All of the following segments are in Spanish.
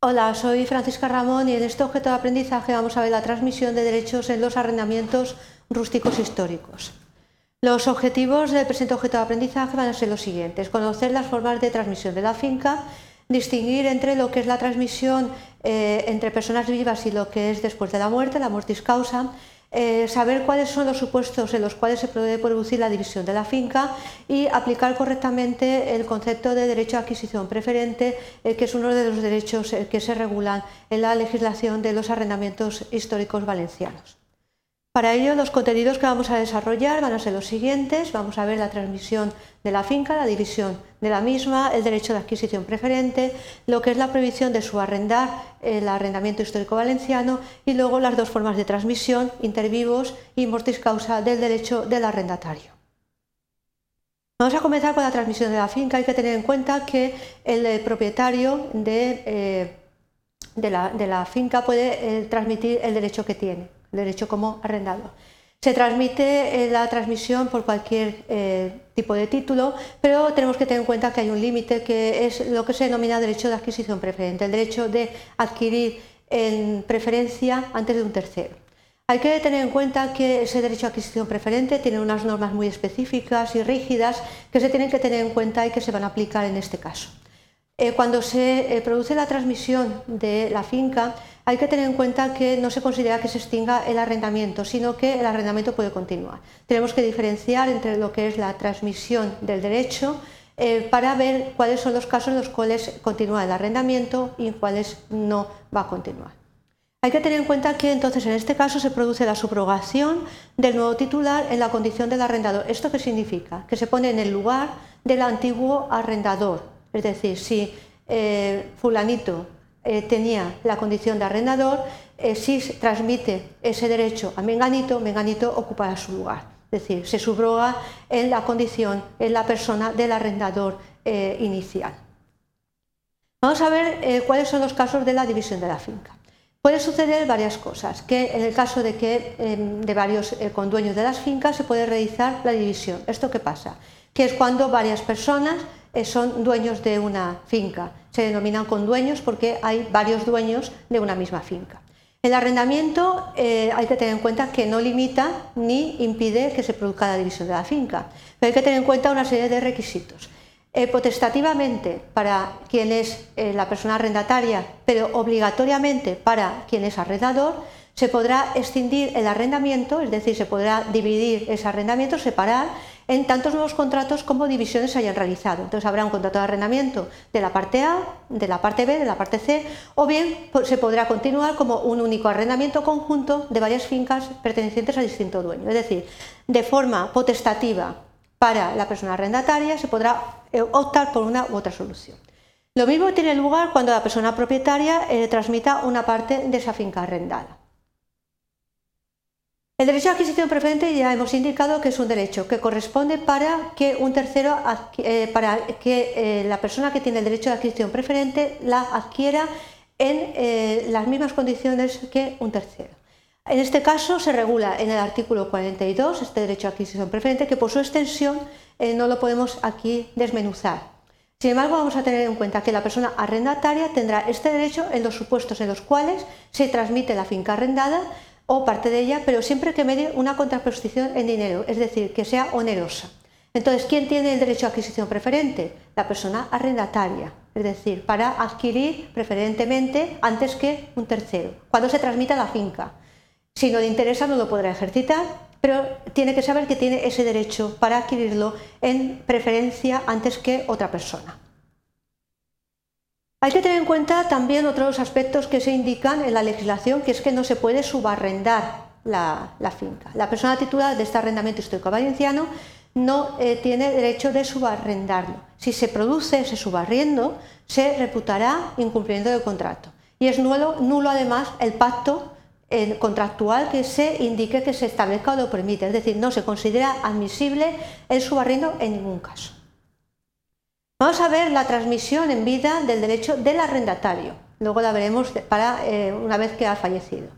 Hola, soy Francisca Ramón y en este objeto de aprendizaje vamos a ver la transmisión de derechos en los arrendamientos rústicos históricos. Los objetivos del presente objeto de aprendizaje van a ser los siguientes. Conocer las formas de transmisión de la finca, distinguir entre lo que es la transmisión eh, entre personas vivas y lo que es después de la muerte, la mortis causa, eh, saber cuáles son los supuestos en los cuales se puede producir la división de la finca y aplicar correctamente el concepto de derecho a adquisición preferente, eh, que es uno de los derechos eh, que se regulan en la legislación de los arrendamientos históricos valencianos. Para ello, los contenidos que vamos a desarrollar van a ser los siguientes. Vamos a ver la transmisión de la finca, la división de la misma, el derecho de adquisición preferente, lo que es la prohibición de subarrendar el arrendamiento histórico valenciano y luego las dos formas de transmisión, intervivos y mortis causa del derecho del arrendatario. Vamos a comenzar con la transmisión de la finca. Hay que tener en cuenta que el propietario de, eh, la, finca puede eh, transmitir el derecho que tiene derecho como arrendado. Se transmite eh, la transmisión por cualquier eh, tipo de título, pero tenemos que tener en cuenta que hay un límite que es lo que se denomina derecho de adquisición preferente, el derecho de adquirir en preferencia antes de un tercero. Hay que tener en cuenta que ese derecho de adquisición preferente tiene unas normas muy específicas y rígidas que se tienen que tener en cuenta y que se van a aplicar en este caso. Eh, cuando se produce la transmisión de la finca, hay que tener en cuenta que no se considera que se extinga el arrendamiento, sino que el arrendamiento puede continuar. Tenemos que diferenciar entre lo que es la transmisión del derecho eh, para ver cuáles son los casos en los cuales continúa el arrendamiento y en cuáles no va a continuar. Hay que tener en cuenta que entonces en este caso se produce la subrogación del nuevo titular en la condición del arrendador. ¿Esto qué significa? Que se pone en el lugar del antiguo arrendador. Es decir, si eh, fulanito eh, tenía la condición de arrendador, eh, si transmite ese derecho a Menganito, Menganito ocupará su lugar. Es decir, se subroga en la condición, en la persona del arrendador inicial. Vamos a ver cuáles son los casos de la división de la finca. Puede suceder varias cosas, que en el caso de que em, de varios con dueños de las fincas se puede realizar la división. ¿Esto qué pasa? Que es cuando varias personas son dueños de una finca se denominan con dueños porque hay varios dueños de una misma finca. El arrendamiento eh, hay que tener en cuenta que no limita ni impide que se produzca la división de la finca, pero hay que tener en cuenta una serie de requisitos. Eh, potestativamente para quien es eh, la persona arrendataria, pero obligatoriamente para quien es arrendador, se podrá extindir el arrendamiento, es decir, se podrá dividir ese arrendamiento, separar en tantos nuevos contratos como divisiones se hayan realizado. Entonces habrá un contrato de arrendamiento de la parte A, de la parte B, de la parte C, o bien se podrá continuar como un único arrendamiento conjunto de varias fincas pertenecientes a distinto dueño. Es decir, de forma potestativa para la persona arrendataria se podrá eh, optar por una u otra solución. Lo mismo tiene lugar cuando la persona propietaria eh, transmita una parte de esa finca arrendada. El derecho a adquisición preferente ya hemos indicado que es un derecho que corresponde para que un tercero, eh, para que eh, la persona que tiene el derecho de adquisición preferente la adquiera en eh, las mismas condiciones que un tercero. En este caso se regula en el artículo 42 este derecho a adquisición preferente que por su extensión no lo podemos aquí desmenuzar. Sin embargo, vamos a tener en cuenta que la persona arrendataria tendrá este derecho en los supuestos en los cuales se transmite la finca arrendada o parte de ella, pero siempre que medie una contraposición en dinero, es decir, que sea onerosa. Entonces, ¿quién tiene el derecho a adquisición preferente? La persona arrendataria, es decir, para adquirir preferentemente antes que un tercero, cuando se transmita la finca. Si no le interesa, no lo podrá ejercitar, pero tiene que saber que tiene ese derecho para adquirirlo en preferencia antes que otra persona. Hay que tener en cuenta también otros aspectos que se indican en la legislación, que es que no se puede subarrendar la, finca. La persona titular de este arrendamiento histórico valenciano no eh, tiene derecho de subarrendarlo. Si se produce ese subarriendo, se reputará incumplimiento del contrato. Y es nulo, nulo además el pacto eh, contractual que se indique que se establezca o lo permite. Es decir, no se considera admisible el subarriendo en ningún caso. Vamos a ver la transmisión en vida del derecho del arrendatario. Luego la veremos para eh, una vez que ha fallecido.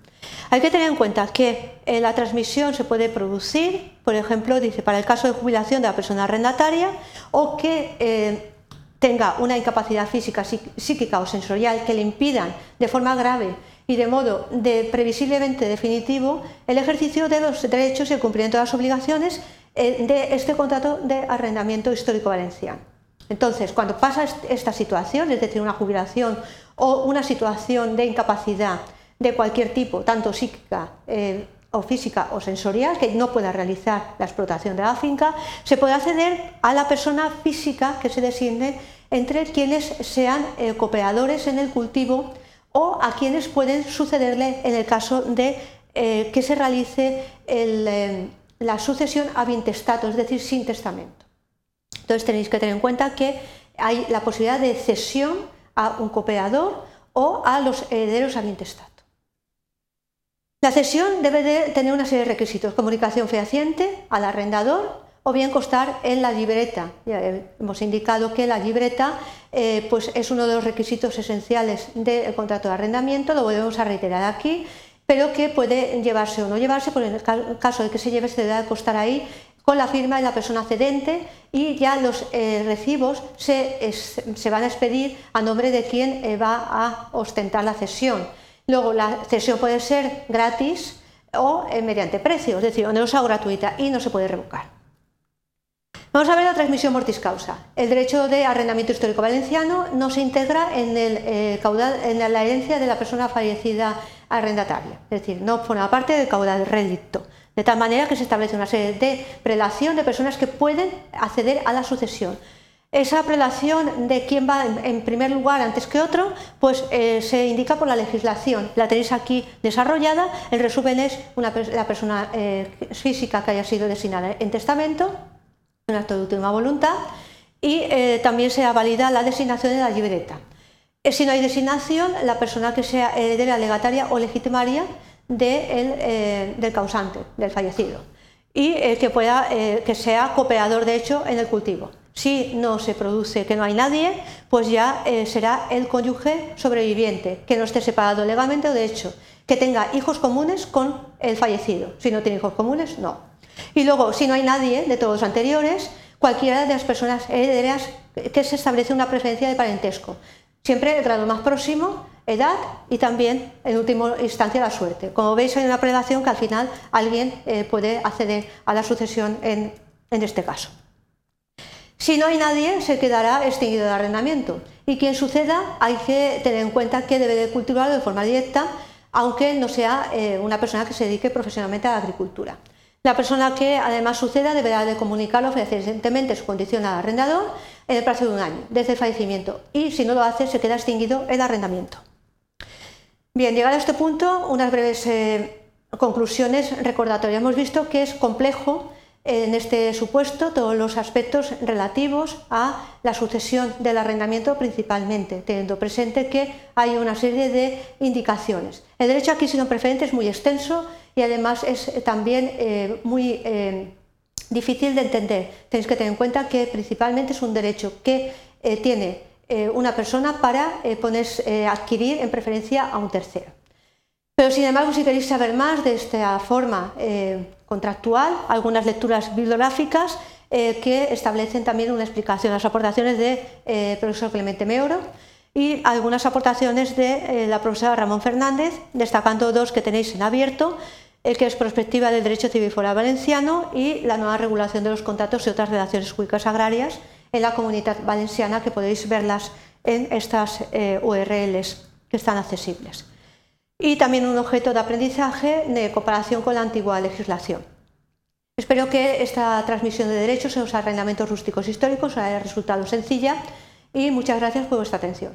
Hay que tener en cuenta que eh, la transmisión se puede producir, por ejemplo, dice, para el caso de jubilación de la persona arrendataria o que eh, tenga una incapacidad física, psíquica o sensorial que le impidan de forma grave y de modo previsiblemente definitivo el ejercicio de los derechos y el cumplimiento de las obligaciones de este contrato de arrendamiento histórico valenciano. Entonces, cuando pasa esta situación, es decir, una jubilación o una situación de incapacidad de cualquier tipo, tanto psíquica eh, o física o sensorial, que no pueda realizar la explotación de la finca, se puede acceder a la persona física que se designe entre quienes sean eh, cooperadores en el cultivo o a quienes pueden sucederle en el caso de eh, que se realice la sucesión a es decir, sin testamento. Entonces tenéis que tener en cuenta que hay la posibilidad de cesión a un cooperador o a los herederos a intestato. La cesión debe de tener una serie de requisitos, comunicación fehaciente al arrendador o bien constar en la libreta. Ya hemos indicado que la libreta eh, pues es uno de los requisitos esenciales del contrato de arrendamiento, lo volvemos a reiterar aquí, pero que puede llevarse o no llevarse, en el caso de que se lleve se debe constar ahí con la firma de la persona cedente y ya los eh, recibos se, se, van a expedir a nombre de quien eh, va a ostentar la cesión. Luego, la cesión puede ser gratis o eh, mediante precio, es decir, onerosa o gratuita y no se puede revocar. Vamos a ver la transmisión mortis causa. El derecho de arrendamiento histórico valenciano no se integra en, el, caudal, en la herencia de la persona fallecida arrendataria, es decir, no forma parte del caudal rédito, de tal manera que se establece una serie de prelación de personas que pueden acceder a la sucesión esa prelación de quién va en primer lugar antes que otro, pues eh, se indica por la legislación. La tenéis aquí desarrollada. El resumen es una, la persona eh, física que haya sido designada en testamento, un acto de última voluntad, y eh, también se valida la designación de la libreta. Si no hay designación, la persona que sea heredera legataria o legitimaria del causante, del fallecido, y que, pueda, que sea cooperador de hecho en el cultivo. Si no se produce que no hay nadie, pues ya eh, será el cónyuge sobreviviente, que no esté separado legalmente o de hecho, que tenga hijos comunes con el fallecido. Si no tiene hijos comunes, no. Y luego, si no hay nadie de todos los anteriores, cualquiera de las personas herederas que se establece una preferencia de parentesco. Siempre el grado más próximo, edad y también, en última instancia, la suerte. Como veis, hay una prelación que al final alguien eh, puede acceder a la sucesión en este caso. Si no hay nadie, se quedará extinguido el arrendamiento. Y quien suceda, hay que tener en cuenta que debe de cultivarlo de forma directa, aunque no sea eh, una persona que se dedique profesionalmente a la agricultura. La persona que además suceda deberá de comunicarlo fehacientemente su condición al arrendador en el plazo de un año, desde el fallecimiento, y si no lo hace, se queda extinguido el arrendamiento. Bien, llegado a este punto, unas breves eh, conclusiones recordatorias. Hemos visto que es complejo en este supuesto todos los aspectos relativos a la sucesión del arrendamiento principalmente, teniendo presente que hay una serie de indicaciones. El derecho a adquisición preferente es muy extenso y además es también eh, muy eh, difícil de entender. Tenéis que tener en cuenta que principalmente es un derecho que tiene una persona para ponerse, adquirir en preferencia a un tercero. Pero sin embargo, si queréis saber más de esta forma contractual, algunas lecturas bibliográficas eh, que establecen también una explicación, las aportaciones del de, eh, profesor Clemente Meoro y algunas aportaciones de eh, la profesora Ramón Fernández, destacando dos que tenéis en abierto, que es Prospectiva del Derecho Civil Foral Valenciano y la nueva regulación de los contratos y otras relaciones públicas agrarias en la comunidad valenciana, que podéis verlas en estas URLs que están accesibles y también un objeto de aprendizaje de comparación con la antigua legislación. Espero que esta transmisión de derechos en los arrendamientos rústicos históricos haya resultado sencilla y muchas gracias por vuestra atención.